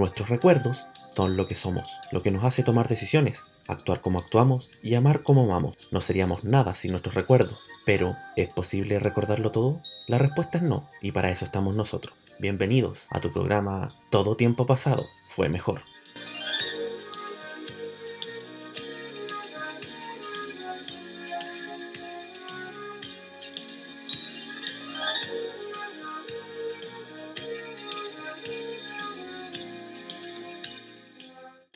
Nuestros recuerdos son lo que somos, lo que nos hace tomar decisiones, actuar como actuamos y amar como amamos. No seríamos nada sin nuestros recuerdos. Pero, ¿es posible recordarlo todo? La respuesta es no, y para eso estamos nosotros. Bienvenidos a tu programa Todo tiempo pasado fue mejor.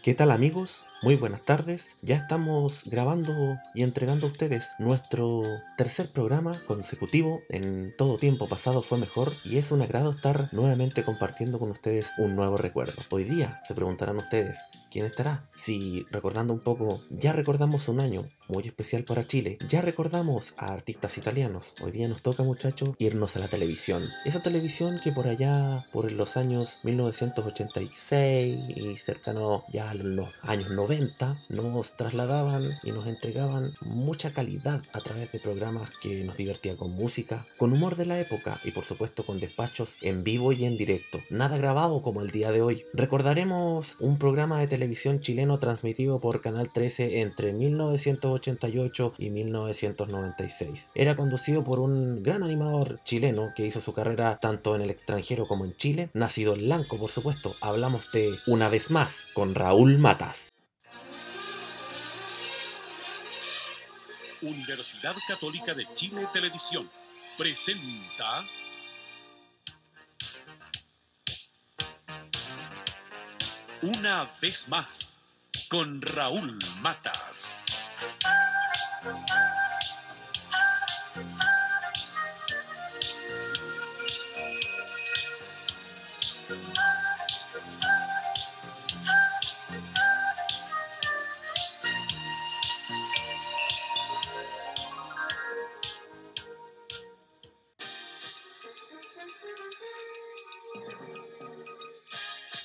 ¿Qué tal amigos? Muy buenas tardes. Ya estamos grabando y entregando a ustedes nuestro tercer programa consecutivo. En todo tiempo pasado fue mejor y es un agrado estar nuevamente compartiendo con ustedes un nuevo recuerdo. Hoy día se preguntarán ustedes, ¿quién estará? Si recordando un poco, ya recordamos un año muy especial para Chile. Ya recordamos a artistas italianos. Hoy día nos toca muchachos irnos a la televisión. Esa televisión que por allá, por los años 1986 y cercano ya los años 90 nos trasladaban y nos entregaban mucha calidad a través de programas que nos divertían con música, con humor de la época y por supuesto con despachos en vivo y en directo. Nada grabado como el día de hoy. Recordaremos un programa de televisión chileno transmitido por Canal 13 entre 1988 y 1996. Era conducido por un gran animador chileno que hizo su carrera tanto en el extranjero como en Chile, nacido en Lanco por supuesto. Hablamos de Una vez más con Raúl Matas. Universidad Católica de Chile Televisión presenta Una vez más con Raúl Matas.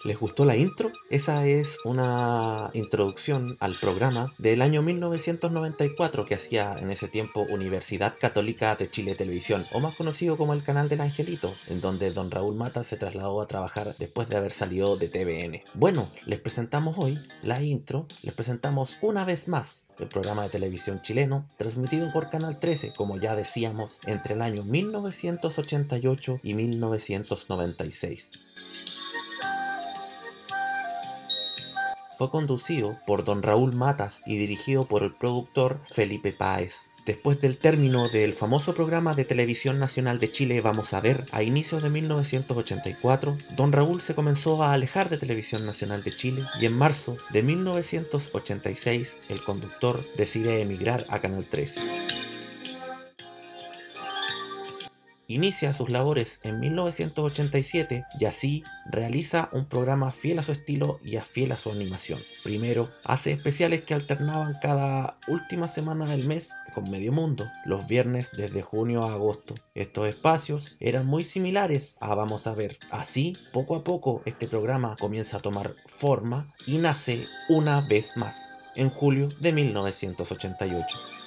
¿Les gustó la intro? Esa es una introducción al programa del año 1994 que hacía en ese tiempo Universidad Católica de Chile Televisión, o más conocido como el canal del Angelito, en donde don Raúl Mata se trasladó a trabajar después de haber salido de TVN. Bueno, les presentamos hoy la intro, les presentamos una vez más el programa de televisión chileno, transmitido por Canal 13, como ya decíamos, entre el año 1988 y 1996. Fue conducido por don Raúl Matas y dirigido por el productor Felipe Páez. Después del término del famoso programa de televisión nacional de Chile Vamos a ver, a inicios de 1984, don Raúl se comenzó a alejar de Televisión Nacional de Chile y en marzo de 1986 el conductor decide emigrar a Canal 13. Inicia sus labores en 1987 y así realiza un programa fiel a su estilo y a fiel a su animación. Primero, hace especiales que alternaban cada última semana del mes con Medio Mundo, los viernes desde junio a agosto. Estos espacios eran muy similares a Vamos a ver. Así, poco a poco, este programa comienza a tomar forma y nace una vez más, en julio de 1988.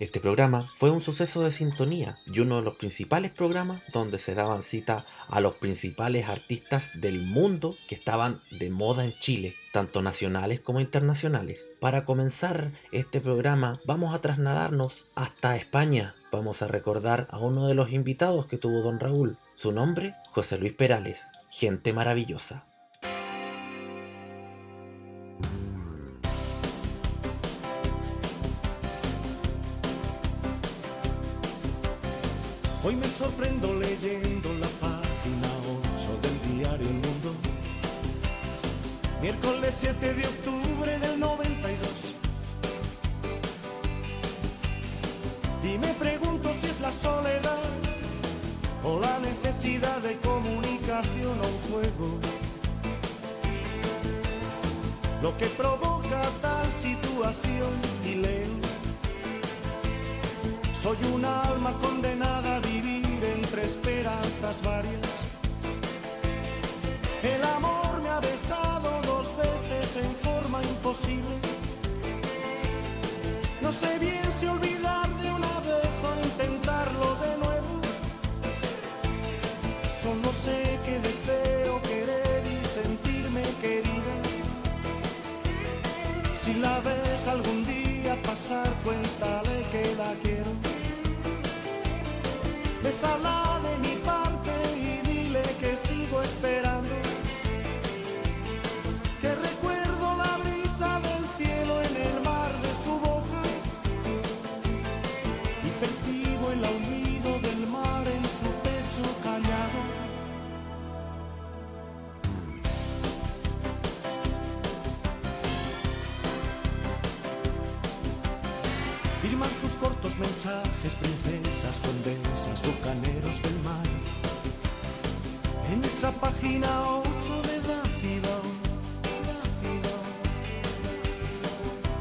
Este programa fue un suceso de sintonía y uno de los principales programas donde se daban cita a los principales artistas del mundo que estaban de moda en Chile, tanto nacionales como internacionales. Para comenzar este programa vamos a trasladarnos hasta España. Vamos a recordar a uno de los invitados que tuvo don Raúl. Su nombre, José Luis Perales, gente maravillosa. 20 de octubre del 92. Y me pregunto si es la soledad o la necesidad de comunicación o un juego. Lo que provoca tal situación y leo. Soy una alma condenada a vivir entre esperanzas varias. El amor me ha besado veces en forma imposible. No sé bien si olvidar de una vez o intentarlo de nuevo. Solo sé que deseo querer y sentirme querida. Si la ves algún día pasar, cuéntale que la quiero. Besala de mi parte y dile que sigo esperando. Mensajes princesas, condesas, bucaneros del mar. En esa página 8 de Dácido.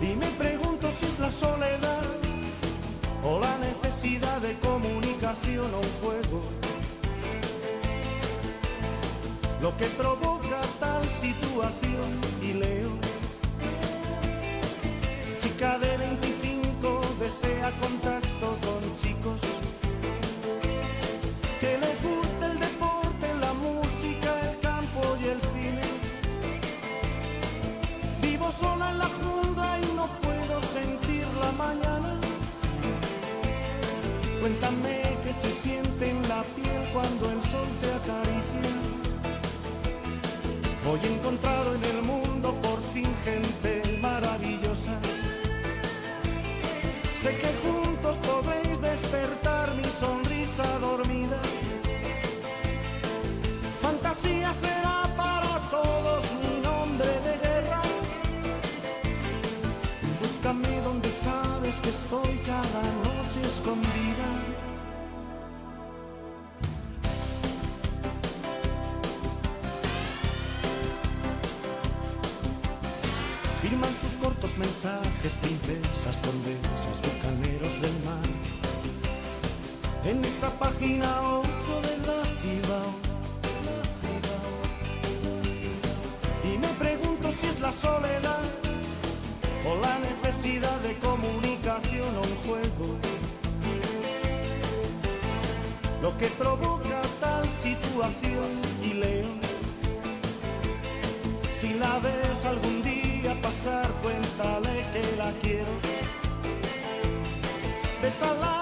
Y me pregunto si es la soledad o la necesidad de comunicación o un juego. Lo que provoca tal situación y leo. Chica de 25 desea contacto con chicos que les guste el deporte, la música, el campo y el cine. Vivo sola en la jungla y no puedo sentir la mañana. Cuéntame qué se siente en la piel cuando el sol te acaricia. Hoy he encontrado en el mundo por fin gente estoy cada noche escondida. Firman sus cortos mensajes princesas, condesas, bucaneros del mar. En esa página 8 de la ciudad. Y me pregunto si es la soledad o la necesidad de comunicación o un juego. Lo que provoca tal situación y leo. Si la ves algún día pasar, cuéntale que la quiero. Bésala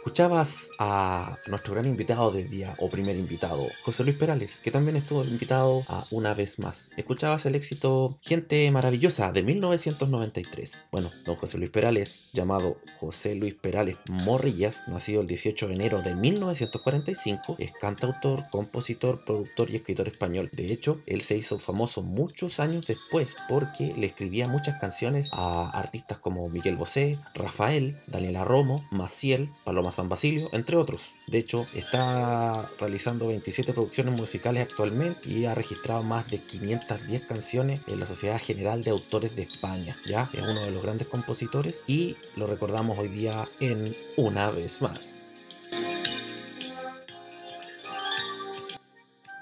Escuchabas a nuestro gran invitado del día, o primer invitado, José Luis Perales, que también estuvo invitado a Una vez más. Escuchabas el éxito Gente Maravillosa de 1993. Bueno, don José Luis Perales, llamado José Luis Perales Morrillas, nacido el 18 de enero de 1945, es cantautor, compositor, productor y escritor español. De hecho, él se hizo famoso muchos años después porque le escribía muchas canciones a artistas como Miguel Bosé, Rafael, Daniela Romo, Maciel, Paloma San Basilio, entre otros. De hecho, está realizando 27 producciones musicales actualmente y ha registrado más de 510 canciones en la Sociedad General de Autores de España. Ya es uno de los grandes compositores y lo recordamos hoy día en Una vez más.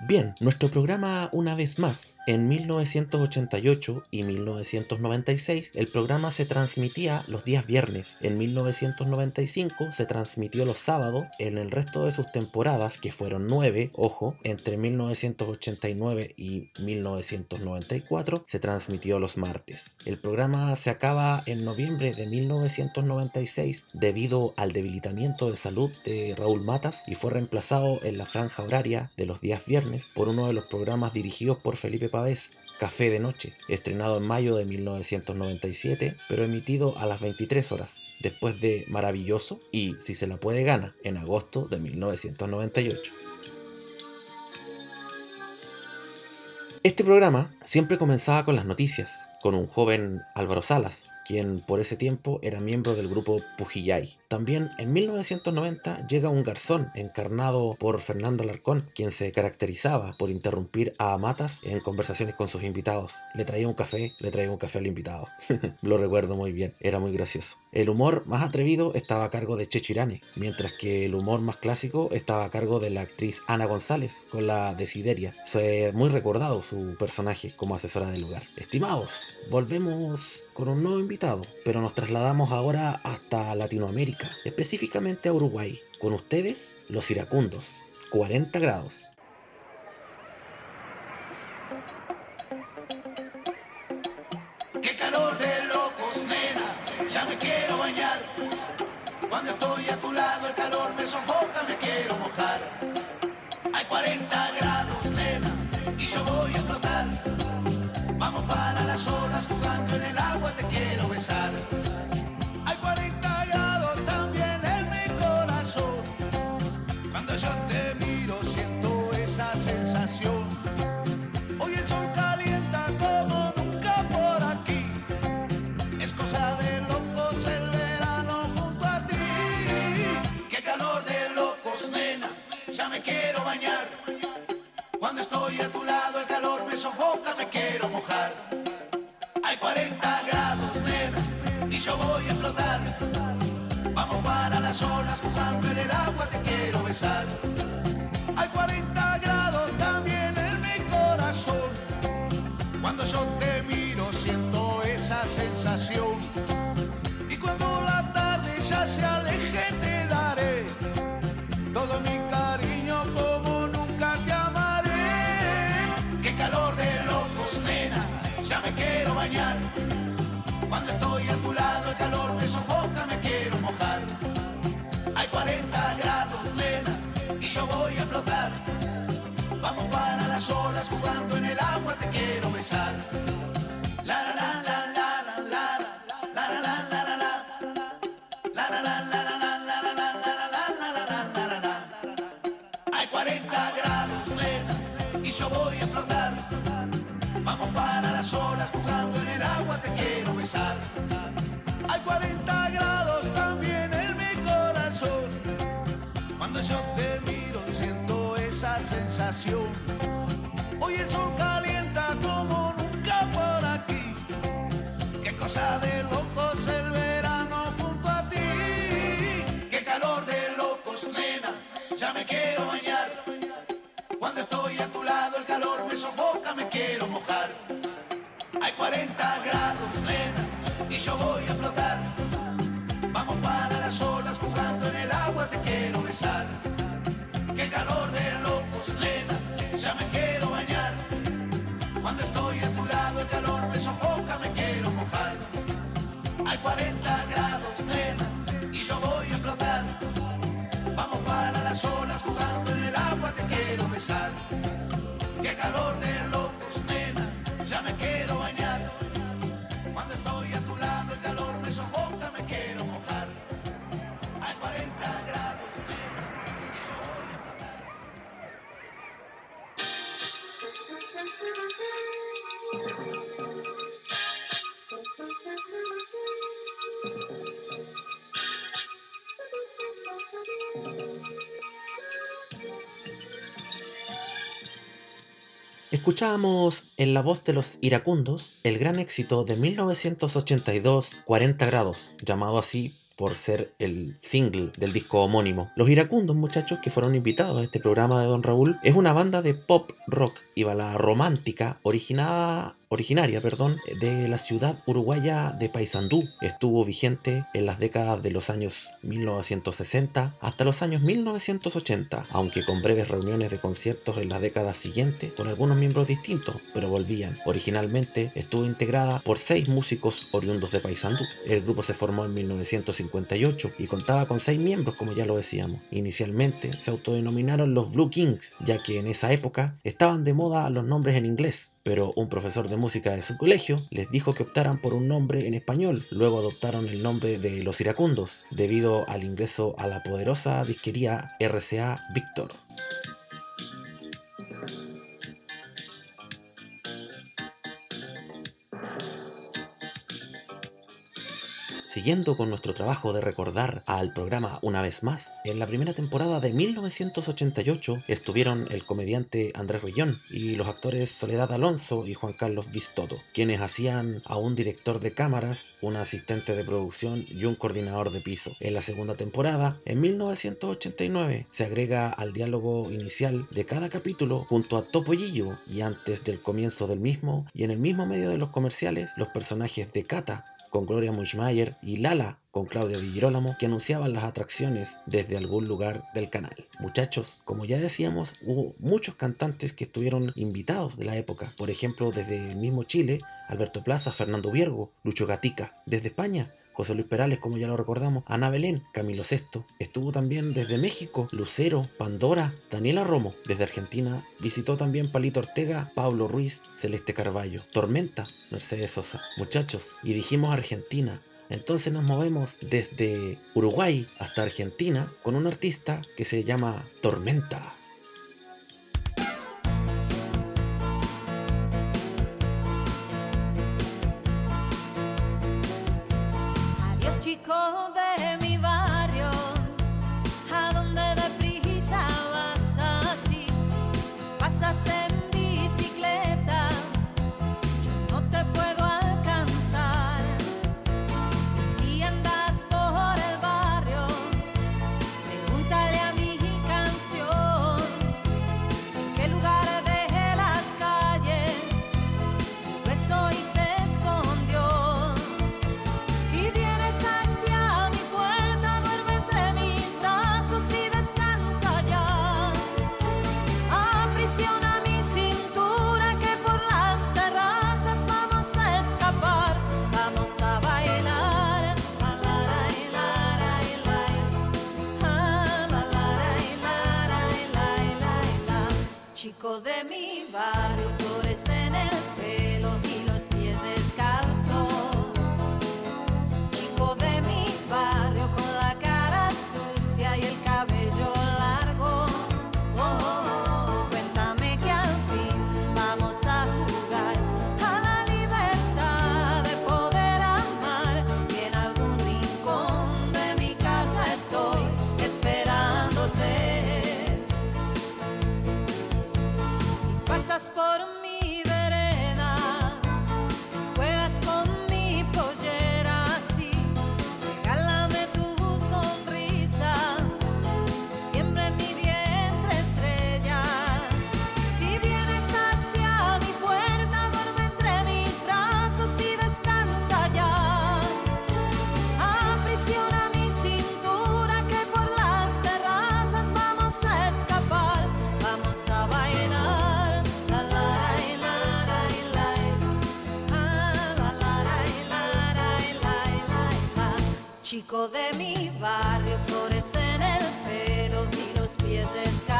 Bien, nuestro programa una vez más. En 1988 y 1996 el programa se transmitía los días viernes. En 1995 se transmitió los sábados. En el resto de sus temporadas, que fueron nueve, ojo, entre 1989 y 1994 se transmitió los martes. El programa se acaba en noviembre de 1996 debido al debilitamiento de salud de Raúl Matas y fue reemplazado en la franja horaria de los días viernes por uno de los programas dirigidos por Felipe Pavés, Café de Noche, estrenado en mayo de 1997, pero emitido a las 23 horas, después de Maravilloso y Si se la puede gana, en agosto de 1998. Este programa siempre comenzaba con las noticias, con un joven Álvaro Salas, quien por ese tiempo era miembro del grupo Pujillay. También en 1990 llega un garzón encarnado por Fernando Alarcón, quien se caracterizaba por interrumpir a Matas en conversaciones con sus invitados. Le traía un café, le traía un café al invitado. Lo recuerdo muy bien, era muy gracioso. El humor más atrevido estaba a cargo de Checho Irane, mientras que el humor más clásico estaba a cargo de la actriz Ana González con la Desideria. Fue muy recordado su personaje como asesora del lugar. Estimados, volvemos con un nuevo invitado, pero nos trasladamos ahora hasta Latinoamérica, específicamente a Uruguay. Con ustedes, los iracundos, 40 grados. Quiero bañar. Cuando estoy a tu lado el calor me sofoca, me quiero mojar. Hay 40 grados, nena, y yo voy a flotar. Vamos para las olas jugando en el agua, te quiero besar. Hay 40 grados también en mi corazón. Cuando yo te miro siento esa sensación. Y cuando la tarde ya se aleje jugando en el agua, te quiero besar. La la la la la la la la la la la la la la la la Hay 40 grados, nena, y yo voy a flotar. Vamos para las olas jugando en el agua, te quiero besar. Hay 40 grados también en mi corazón. Cuando yo te miro siento esa sensación. El sol calienta como nunca por aquí. Qué cosa de locos el verano junto a ti. Qué calor de locos, nena. Ya me quiero bañar. Cuando estoy a tu lado el calor me sofoca, me quiero mojar. Hay 40 grados, nena, y yo voy a flotar. Vamos para las olas jugando en el agua, te quiero besar. Escuchábamos en la voz de los iracundos el gran éxito de 1982, 40 grados, llamado así por ser el single del disco homónimo. Los iracundos, muchachos, que fueron invitados a este programa de Don Raúl, es una banda de pop rock y balada romántica originada originaria perdón, de la ciudad uruguaya de Paysandú. Estuvo vigente en las décadas de los años 1960 hasta los años 1980, aunque con breves reuniones de conciertos en la década siguiente con algunos miembros distintos, pero volvían. Originalmente estuvo integrada por seis músicos oriundos de Paysandú. El grupo se formó en 1958 y contaba con seis miembros, como ya lo decíamos. Inicialmente se autodenominaron los Blue Kings, ya que en esa época estaban de moda los nombres en inglés, pero un profesor de música de su colegio les dijo que optaran por un nombre en español. Luego adoptaron el nombre de Los Iracundos, debido al ingreso a la poderosa disquería RCA Victor. Siguiendo con nuestro trabajo de recordar al programa una vez más, en la primera temporada de 1988 estuvieron el comediante Andrés Rillón y los actores Soledad Alonso y Juan Carlos Vistoto, quienes hacían a un director de cámaras, un asistente de producción y un coordinador de piso. En la segunda temporada, en 1989, se agrega al diálogo inicial de cada capítulo junto a Topollillo y antes del comienzo del mismo y en el mismo medio de los comerciales los personajes de Cata, con Gloria Muschmayer y Lala con Claudia Di Girolamo que anunciaban las atracciones desde algún lugar del canal. Muchachos, como ya decíamos, hubo muchos cantantes que estuvieron invitados de la época. Por ejemplo, desde el mismo Chile, Alberto Plaza, Fernando Viergo, Lucho Gatica. Desde España, José Luis Perales, como ya lo recordamos, Ana Belén, Camilo Sesto. Estuvo también desde México, Lucero, Pandora, Daniela Romo. Desde Argentina visitó también Palito Ortega, Pablo Ruiz, Celeste Carballo, Tormenta, Mercedes Sosa. Muchachos, y dijimos Argentina, entonces nos movemos desde Uruguay hasta Argentina con un artista que se llama Tormenta. De mi barrio, De mi barrio, flores en el pelo y los pies descalzos.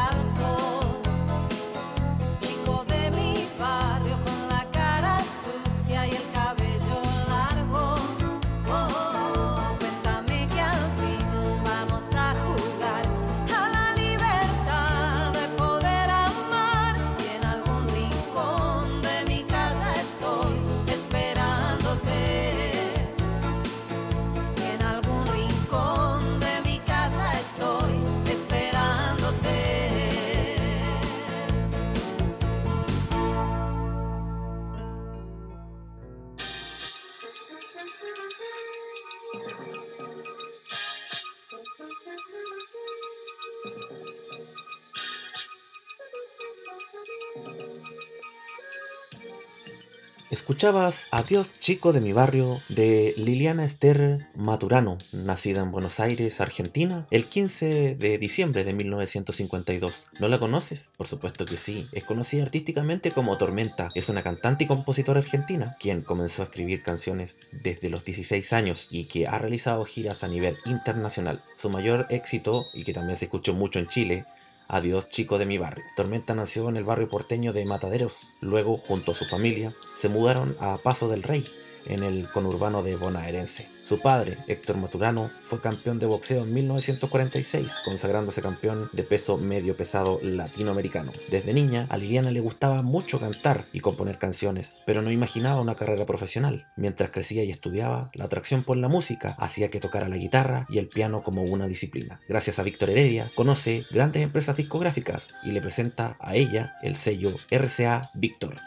Escuchabas Adiós chico de mi barrio de Liliana Esther Maturano, nacida en Buenos Aires, Argentina, el 15 de diciembre de 1952. ¿No la conoces? Por supuesto que sí. Es conocida artísticamente como Tormenta. Es una cantante y compositora argentina, quien comenzó a escribir canciones desde los 16 años y que ha realizado giras a nivel internacional. Su mayor éxito, y que también se escuchó mucho en Chile, Adiós chico de mi barrio. Tormenta nació en el barrio porteño de Mataderos. Luego, junto a su familia, se mudaron a Paso del Rey, en el conurbano de Bonaerense. Su padre, Héctor Maturano, fue campeón de boxeo en 1946, consagrándose campeón de peso medio pesado latinoamericano. Desde niña, a Liliana le gustaba mucho cantar y componer canciones, pero no imaginaba una carrera profesional. Mientras crecía y estudiaba, la atracción por la música hacía que tocara la guitarra y el piano como una disciplina. Gracias a Víctor Heredia, conoce grandes empresas discográficas y le presenta a ella el sello RCA Víctor.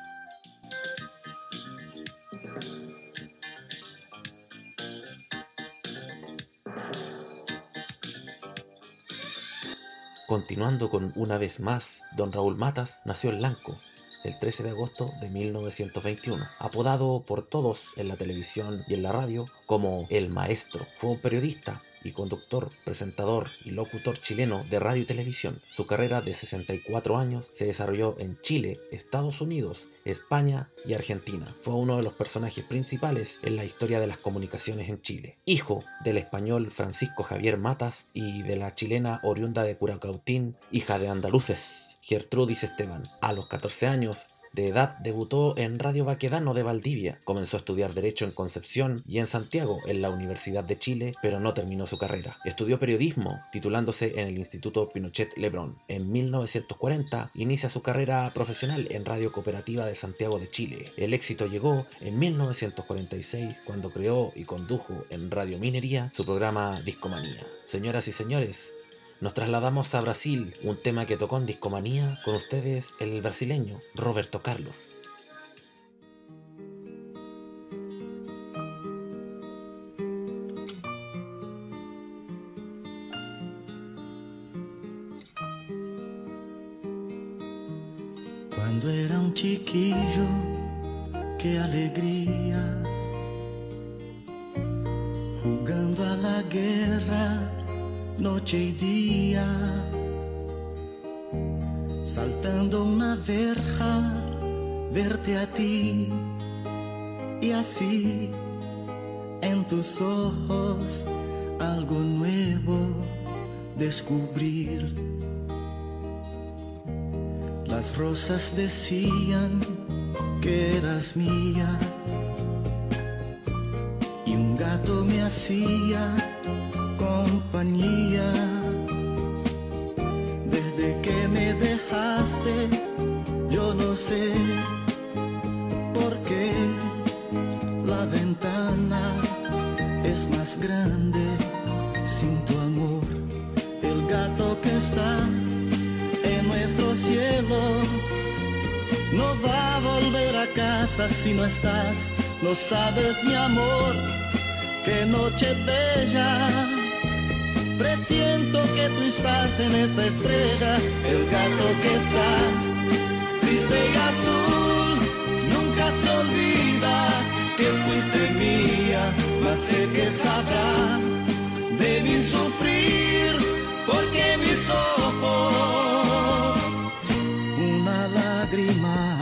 Continuando con una vez más, don Raúl Matas nació en Lanco el 13 de agosto de 1921. Apodado por todos en la televisión y en la radio como El Maestro, fue un periodista y conductor, presentador y locutor chileno de radio y televisión. Su carrera de 64 años se desarrolló en Chile, Estados Unidos, España y Argentina. Fue uno de los personajes principales en la historia de las comunicaciones en Chile. Hijo del español Francisco Javier Matas y de la chilena oriunda de Curacautín, hija de andaluces. Gertrudis Esteban. A los 14 años de edad debutó en Radio Baquedano de Valdivia. Comenzó a estudiar Derecho en Concepción y en Santiago, en la Universidad de Chile, pero no terminó su carrera. Estudió periodismo, titulándose en el Instituto Pinochet Lebrón. En 1940 inicia su carrera profesional en Radio Cooperativa de Santiago de Chile. El éxito llegó en 1946 cuando creó y condujo en Radio Minería su programa Discomanía. Señoras y señores, nos trasladamos a Brasil, un tema que tocó en Discomanía con ustedes el brasileño Roberto Carlos. Cuando era un chiquillo, qué alegría, jugando a la guerra noche y día, saltando una verja, verte a ti y así en tus ojos algo nuevo descubrir. Las rosas decían que eras mía y un gato me hacía Desde que me dejaste, yo no sé por qué la ventana es más grande sin tu amor. El gato que está en nuestro cielo no va a volver a casa si no estás. No sabes mi amor, qué noche bella. Presiento que tú estás en esa estrella, el gato que está triste y azul. Nunca se olvida que fuiste mía, mas sé que sabrá de mi sufrir, porque mis ojos una lágrima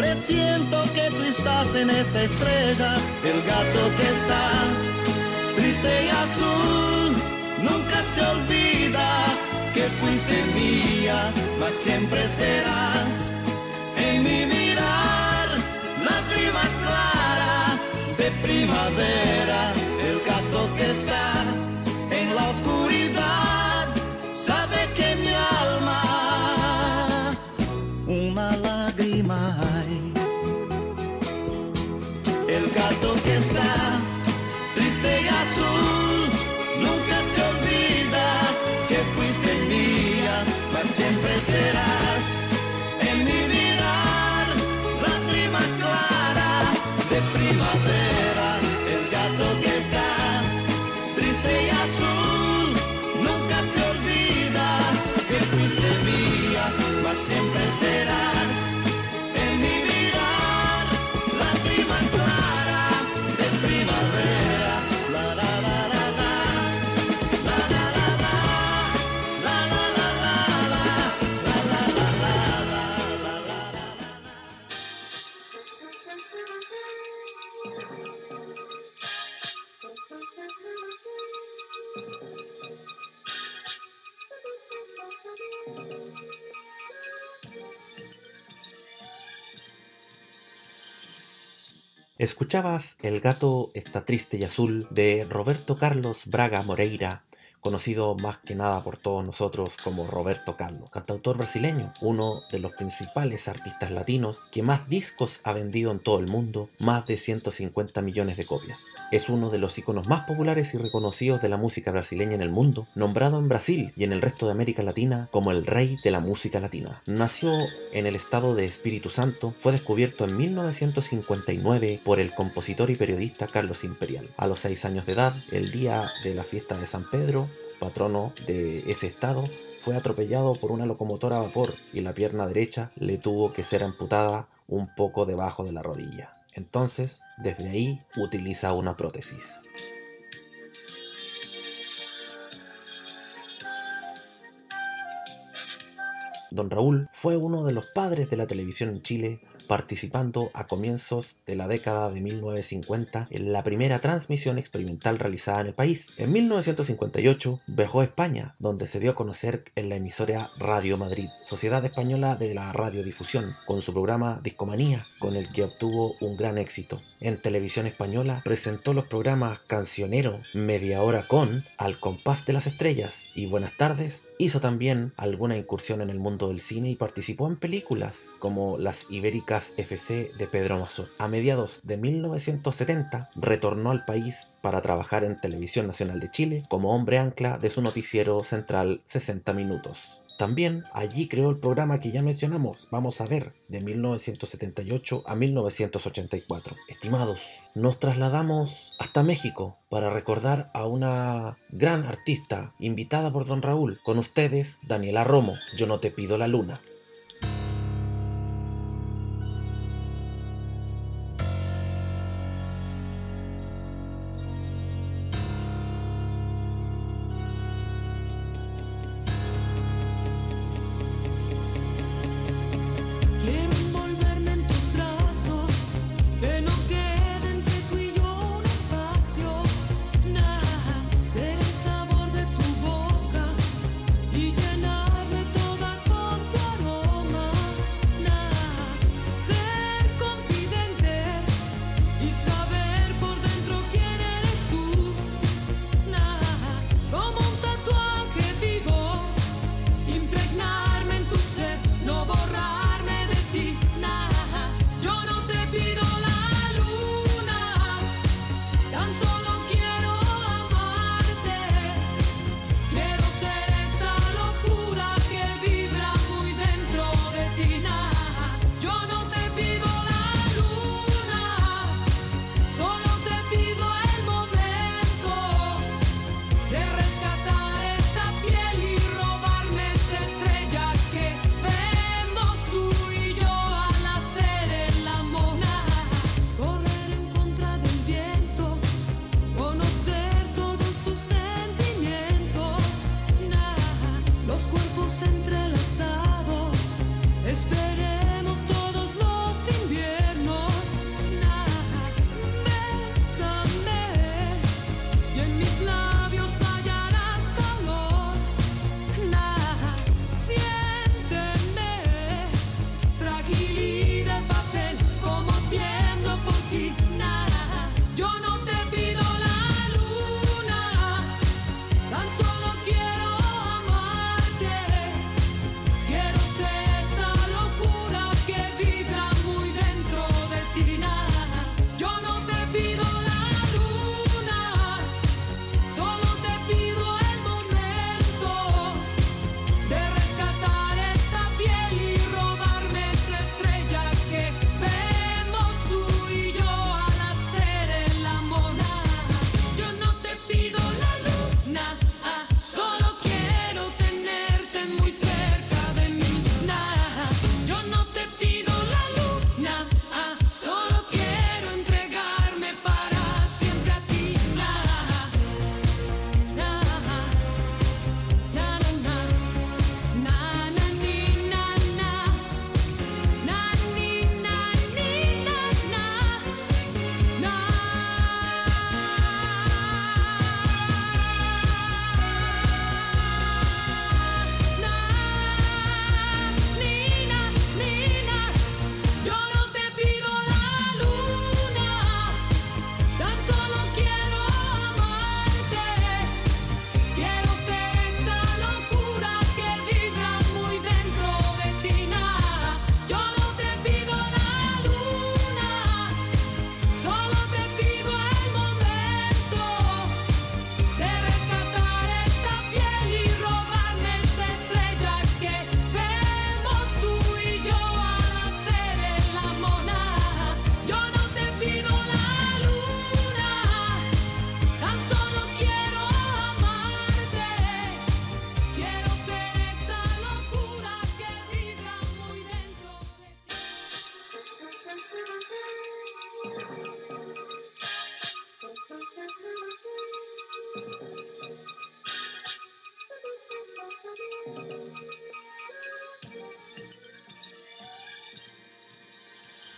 Presiento que tú estás en esa estrella, el gato que está triste y azul. Nunca se olvida que fuiste mía, mas siempre serás en mi mirar, lágrima clara de primavera serás. En mi mirar la prima clara de primavera, Escuchabas El gato está triste y azul de Roberto Carlos Braga Moreira, conocido más que nada por todos nosotros como Roberto Carlos, cantautor brasileño, uno de los principales artistas latinos que más discos ha vendido en todo el mundo, más de 150 millones de copias. Es uno de los iconos más populares y reconocidos de la música brasileña en el mundo, nombrado en Brasil y en el resto de América Latina como el rey de la música latina. Nació en el estado de Espíritu Santo, fue descubierto en 1959 por el compositor y periodista Carlos Imperial. A los 6 años de edad, el día de la fiesta de San Pedro, patrono de ese estado, fue atropellado por una locomotora a vapor y la pierna derecha le tuvo que ser amputada un poco debajo de la rodilla. Entonces, desde ahí utiliza una prótesis. Don Raúl fue uno de los padres de la televisión en Chile, participando a comienzos de la década de 1950 en la primera transmisión experimental realizada en el país. En 1958 viajó a España, donde se dio a conocer en la emisora Radio Madrid, Sociedad Española de la Radiodifusión, con su programa Discomanía, con el que obtuvo un gran éxito. En televisión española presentó los programas Cancionero, Media Hora con, Al compás de las estrellas y Buenas tardes. Hizo también alguna incursión en el mundo del cine y participó en películas como Las Ibéricas FC de Pedro Mazó. A mediados de 1970 retornó al país para trabajar en Televisión Nacional de Chile como hombre ancla de su noticiero central 60 Minutos. También allí creó el programa que ya mencionamos, Vamos a ver, de 1978 a 1984. Estimados, nos trasladamos hasta México para recordar a una gran artista invitada por Don Raúl. Con ustedes, Daniela Romo, Yo no te pido la luna.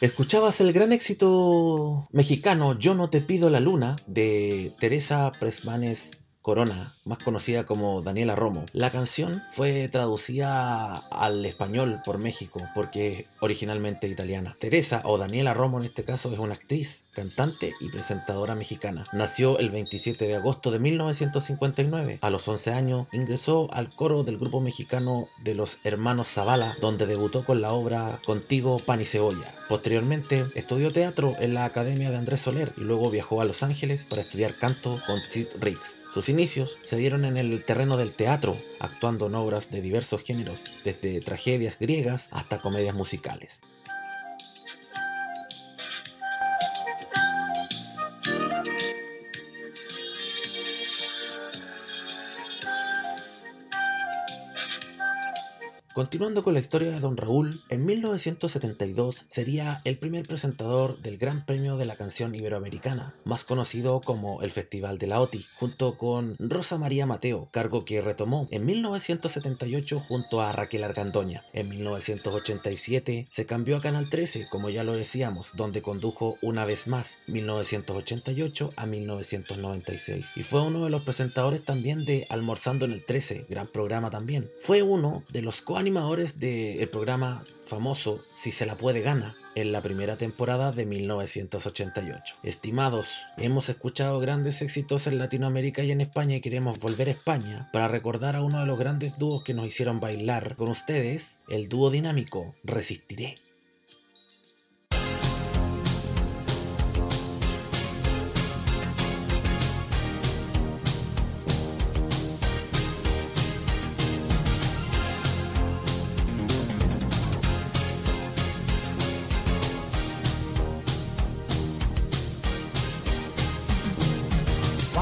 Escuchabas el gran éxito mexicano Yo no te pido la luna de Teresa Presmanes Corona, más conocida como Daniela Romo. La canción fue traducida al español por México porque es originalmente italiana. Teresa o Daniela Romo en este caso es una actriz, cantante y presentadora mexicana. Nació el 27 de agosto de 1959. A los 11 años ingresó al coro del grupo mexicano de los hermanos Zavala, donde debutó con la obra Contigo Pan y Cebolla. Posteriormente estudió teatro en la Academia de Andrés Soler y luego viajó a Los Ángeles para estudiar canto con Sid Riggs. Sus inicios se dieron en el terreno del teatro, actuando en obras de diversos géneros, desde tragedias griegas hasta comedias musicales. Continuando con la historia de Don Raúl, en 1972 sería el primer presentador del Gran Premio de la Canción Iberoamericana, más conocido como el Festival de la OTI, junto con Rosa María Mateo, cargo que retomó en 1978 junto a Raquel Argandoña. En 1987 se cambió a Canal 13, como ya lo decíamos, donde condujo una vez más, 1988 a 1996, y fue uno de los presentadores también de Almorzando en el 13, gran programa también. Fue uno de los coanimadores del programa famoso Si se la puede gana en la primera temporada de 1988. Estimados, hemos escuchado grandes éxitos en Latinoamérica y en España y queremos volver a España para recordar a uno de los grandes dúos que nos hicieron bailar con ustedes, el dúo dinámico Resistiré.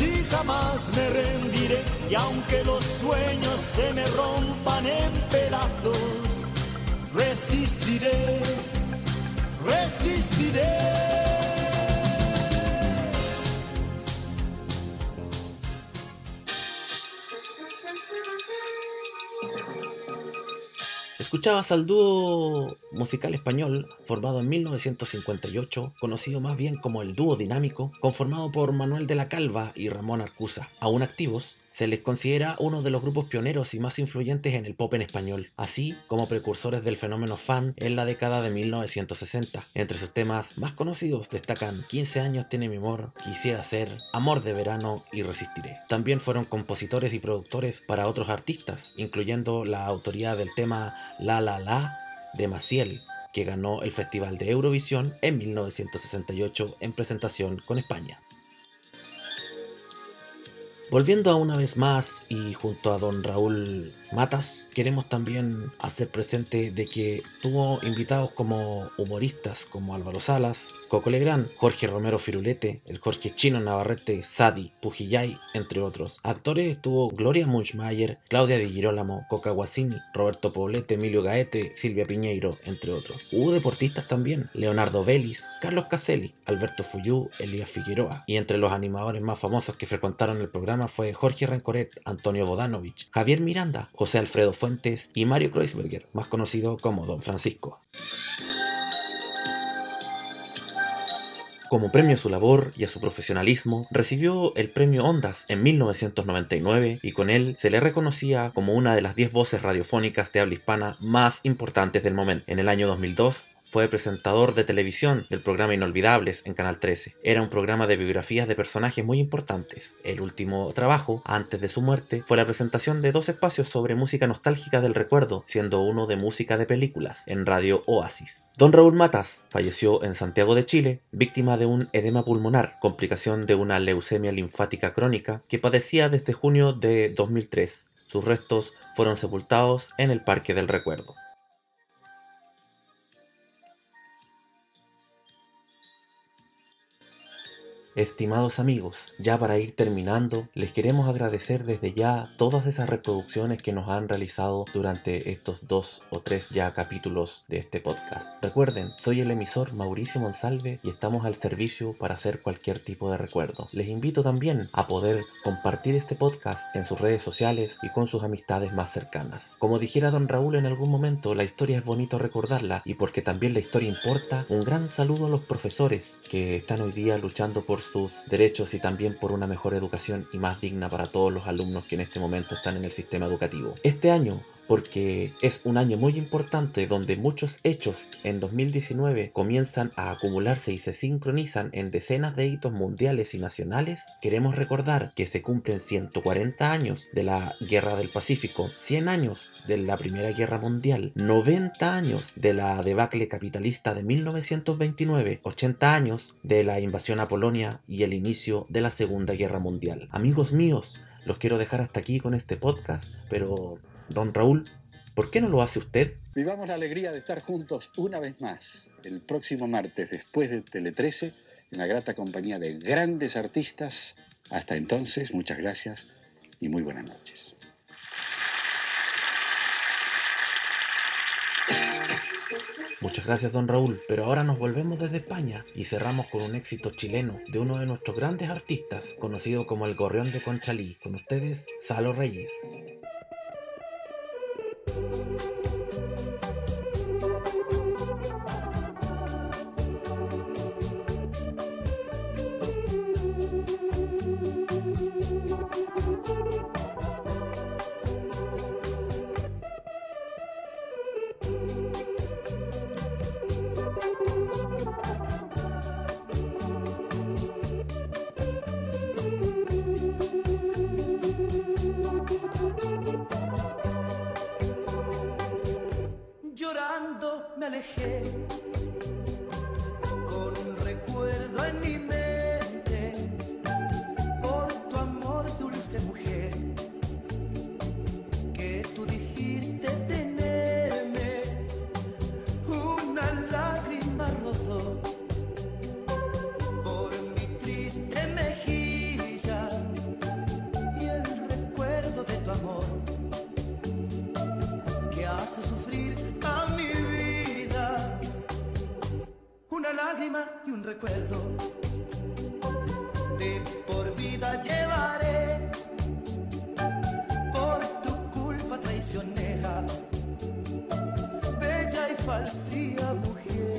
y jamás me rendiré. Y aunque los sueños se me rompan en pedazos, resistiré, resistiré. Escuchabas al dúo musical español formado en 1958, conocido más bien como el dúo dinámico, conformado por Manuel de la Calva y Ramón Arcusa, aún activos, se les considera uno de los grupos pioneros y más influyentes en el pop en español, así como precursores del fenómeno fan en la década de 1960. Entre sus temas más conocidos destacan 15 años tiene mi amor, Quisiera ser, Amor de verano y Resistiré. También fueron compositores y productores para otros artistas, incluyendo la autoría del tema La La La de Maciel, que ganó el Festival de Eurovisión en 1968 en presentación con España. Volviendo a una vez más y junto a don Raúl Matas, queremos también hacer presente de que tuvo invitados como humoristas como Álvaro Salas, Coco Legrand, Jorge Romero Firulete, el Jorge Chino Navarrete, Sadi, Pujillay, entre otros. Actores estuvo Gloria Munchmayer, Claudia Di Girolamo, Coca Guasini, Roberto Poblete, Emilio Gaete, Silvia Piñeiro, entre otros. Hubo deportistas también, Leonardo Vélez, Carlos Caselli, Alberto Fuyú, Elías Figueroa. Y entre los animadores más famosos que frecuentaron el programa fue Jorge Rencoret, Antonio Bodanovich, Javier Miranda, José Alfredo Fuentes y Mario Kreuzberger, más conocido como Don Francisco. Como premio a su labor y a su profesionalismo, recibió el premio Ondas en 1999 y con él se le reconocía como una de las 10 voces radiofónicas de habla hispana más importantes del momento. En el año 2002 fue presentador de televisión del programa Inolvidables en Canal 13. Era un programa de biografías de personajes muy importantes. El último trabajo, antes de su muerte, fue la presentación de dos espacios sobre música nostálgica del recuerdo, siendo uno de música de películas, en Radio Oasis. Don Raúl Matas falleció en Santiago de Chile, víctima de un edema pulmonar, complicación de una leucemia linfática crónica que padecía desde junio de 2003. Sus restos fueron sepultados en el Parque del Recuerdo. Estimados amigos, ya para ir terminando, les queremos agradecer desde ya todas esas reproducciones que nos han realizado durante estos dos o tres ya capítulos de este podcast. Recuerden, soy el emisor Mauricio Monsalve y estamos al servicio para hacer cualquier tipo de recuerdo. Les invito también a poder compartir este podcast en sus redes sociales y con sus amistades más cercanas. Como dijera don Raúl en algún momento, la historia es bonito recordarla y porque también la historia importa, un gran saludo a los profesores que están hoy día luchando por sus derechos y también por una mejor educación y más digna para todos los alumnos que en este momento están en el sistema educativo. Este año porque es un año muy importante donde muchos hechos en 2019 comienzan a acumularse y se sincronizan en decenas de hitos mundiales y nacionales, queremos recordar que se cumplen 140 años de la Guerra del Pacífico, 100 años de la Primera Guerra Mundial, 90 años de la debacle capitalista de 1929, 80 años de la invasión a Polonia y el inicio de la Segunda Guerra Mundial. Amigos míos, los quiero dejar hasta aquí con este podcast, pero don Raúl, ¿por qué no lo hace usted? Vivamos la alegría de estar juntos una vez más el próximo martes después de Tele 13 en la grata compañía de grandes artistas. Hasta entonces, muchas gracias y muy buenas noches. Muchas gracias, don Raúl. Pero ahora nos volvemos desde España y cerramos con un éxito chileno de uno de nuestros grandes artistas, conocido como el Gorrión de Conchalí. Con ustedes, Salo Reyes. recuerdo. De por vida llevaré por tu culpa traicionera, bella y falsía mujer.